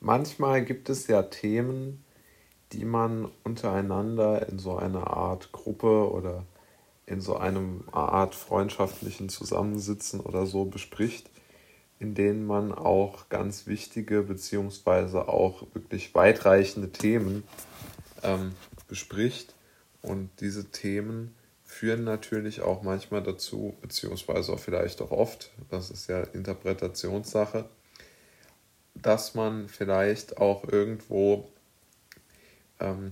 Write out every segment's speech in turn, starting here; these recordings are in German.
manchmal gibt es ja Themen, die man untereinander in so einer Art Gruppe oder in so einem Art freundschaftlichen Zusammensitzen oder so bespricht, in denen man auch ganz wichtige beziehungsweise auch wirklich weitreichende Themen ähm, bespricht. Und diese Themen führen natürlich auch manchmal dazu, beziehungsweise auch vielleicht auch oft, das ist ja Interpretationssache, dass man vielleicht auch irgendwo ähm,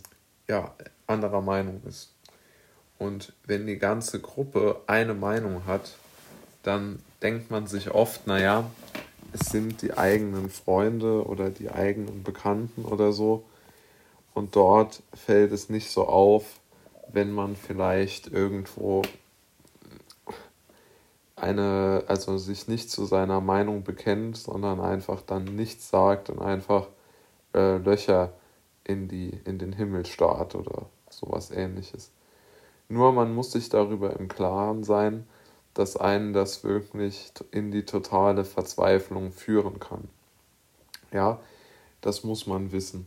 ja, anderer Meinung ist. Und wenn die ganze Gruppe eine Meinung hat, dann denkt man sich oft, naja, es sind die eigenen Freunde oder die eigenen Bekannten oder so. Und dort fällt es nicht so auf, wenn man vielleicht irgendwo eine, also sich nicht zu seiner Meinung bekennt, sondern einfach dann nichts sagt und einfach äh, Löcher in, die, in den Himmel starrt oder sowas ähnliches. Nur man muss sich darüber im Klaren sein, dass einen das wirklich in die totale Verzweiflung führen kann. Ja, das muss man wissen.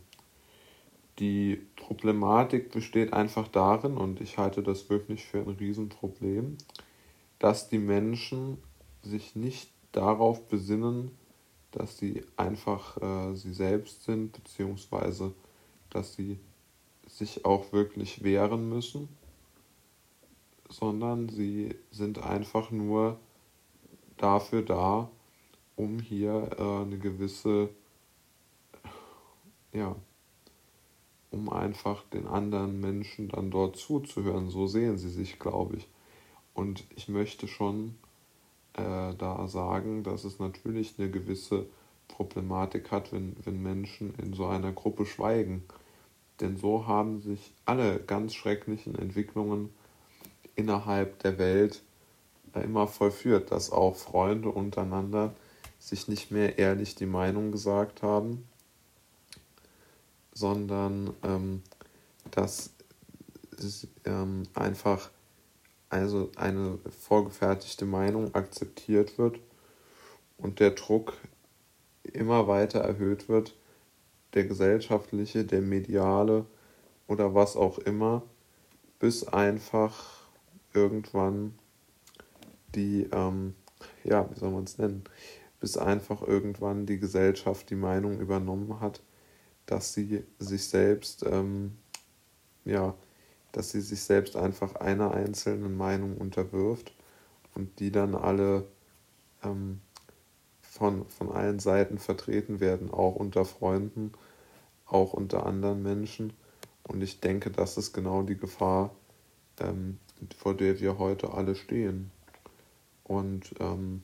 Die Problematik besteht einfach darin, und ich halte das wirklich für ein Riesenproblem, dass die Menschen sich nicht darauf besinnen, dass sie einfach äh, sie selbst sind, beziehungsweise dass sie sich auch wirklich wehren müssen, sondern sie sind einfach nur dafür da, um hier äh, eine gewisse, ja, um einfach den anderen Menschen dann dort zuzuhören. So sehen sie sich, glaube ich. Und ich möchte schon äh, da sagen, dass es natürlich eine gewisse Problematik hat, wenn, wenn Menschen in so einer Gruppe schweigen. Denn so haben sich alle ganz schrecklichen Entwicklungen innerhalb der Welt äh, immer vollführt, dass auch Freunde untereinander sich nicht mehr ehrlich die Meinung gesagt haben, sondern ähm, dass ähm, einfach also eine vorgefertigte Meinung akzeptiert wird und der Druck immer weiter erhöht wird, der gesellschaftliche, der mediale oder was auch immer, bis einfach irgendwann die, ähm, ja, wie soll man es nennen, bis einfach irgendwann die Gesellschaft die Meinung übernommen hat, dass sie sich selbst, ähm, ja, dass sie sich selbst einfach einer einzelnen Meinung unterwirft und die dann alle ähm, von, von allen Seiten vertreten werden, auch unter Freunden, auch unter anderen Menschen. Und ich denke, das ist genau die Gefahr, ähm, vor der wir heute alle stehen. Und ähm,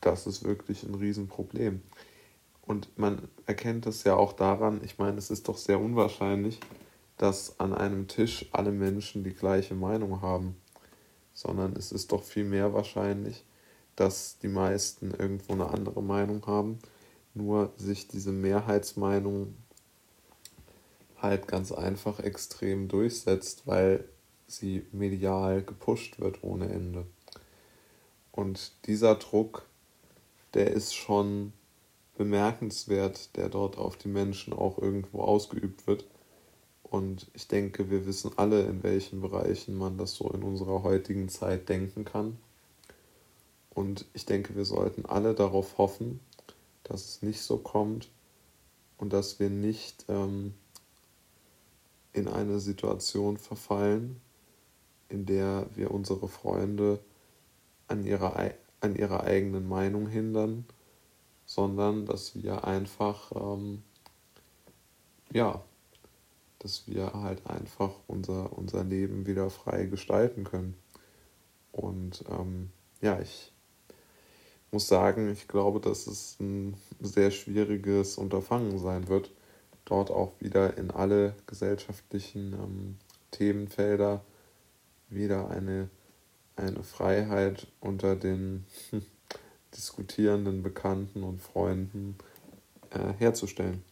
das ist wirklich ein Riesenproblem. Und man erkennt es ja auch daran, ich meine, es ist doch sehr unwahrscheinlich, dass an einem Tisch alle Menschen die gleiche Meinung haben, sondern es ist doch viel mehr wahrscheinlich, dass die meisten irgendwo eine andere Meinung haben, nur sich diese Mehrheitsmeinung halt ganz einfach extrem durchsetzt, weil sie medial gepusht wird ohne Ende. Und dieser Druck, der ist schon bemerkenswert, der dort auf die Menschen auch irgendwo ausgeübt wird. Und ich denke, wir wissen alle, in welchen Bereichen man das so in unserer heutigen Zeit denken kann. Und ich denke, wir sollten alle darauf hoffen, dass es nicht so kommt und dass wir nicht ähm, in eine Situation verfallen, in der wir unsere Freunde an ihrer, an ihrer eigenen Meinung hindern, sondern dass wir einfach, ähm, ja, dass wir halt einfach unser, unser Leben wieder frei gestalten können. Und ähm, ja, ich muss sagen, ich glaube, dass es ein sehr schwieriges Unterfangen sein wird, dort auch wieder in alle gesellschaftlichen ähm, Themenfelder wieder eine, eine Freiheit unter den diskutierenden Bekannten und Freunden äh, herzustellen.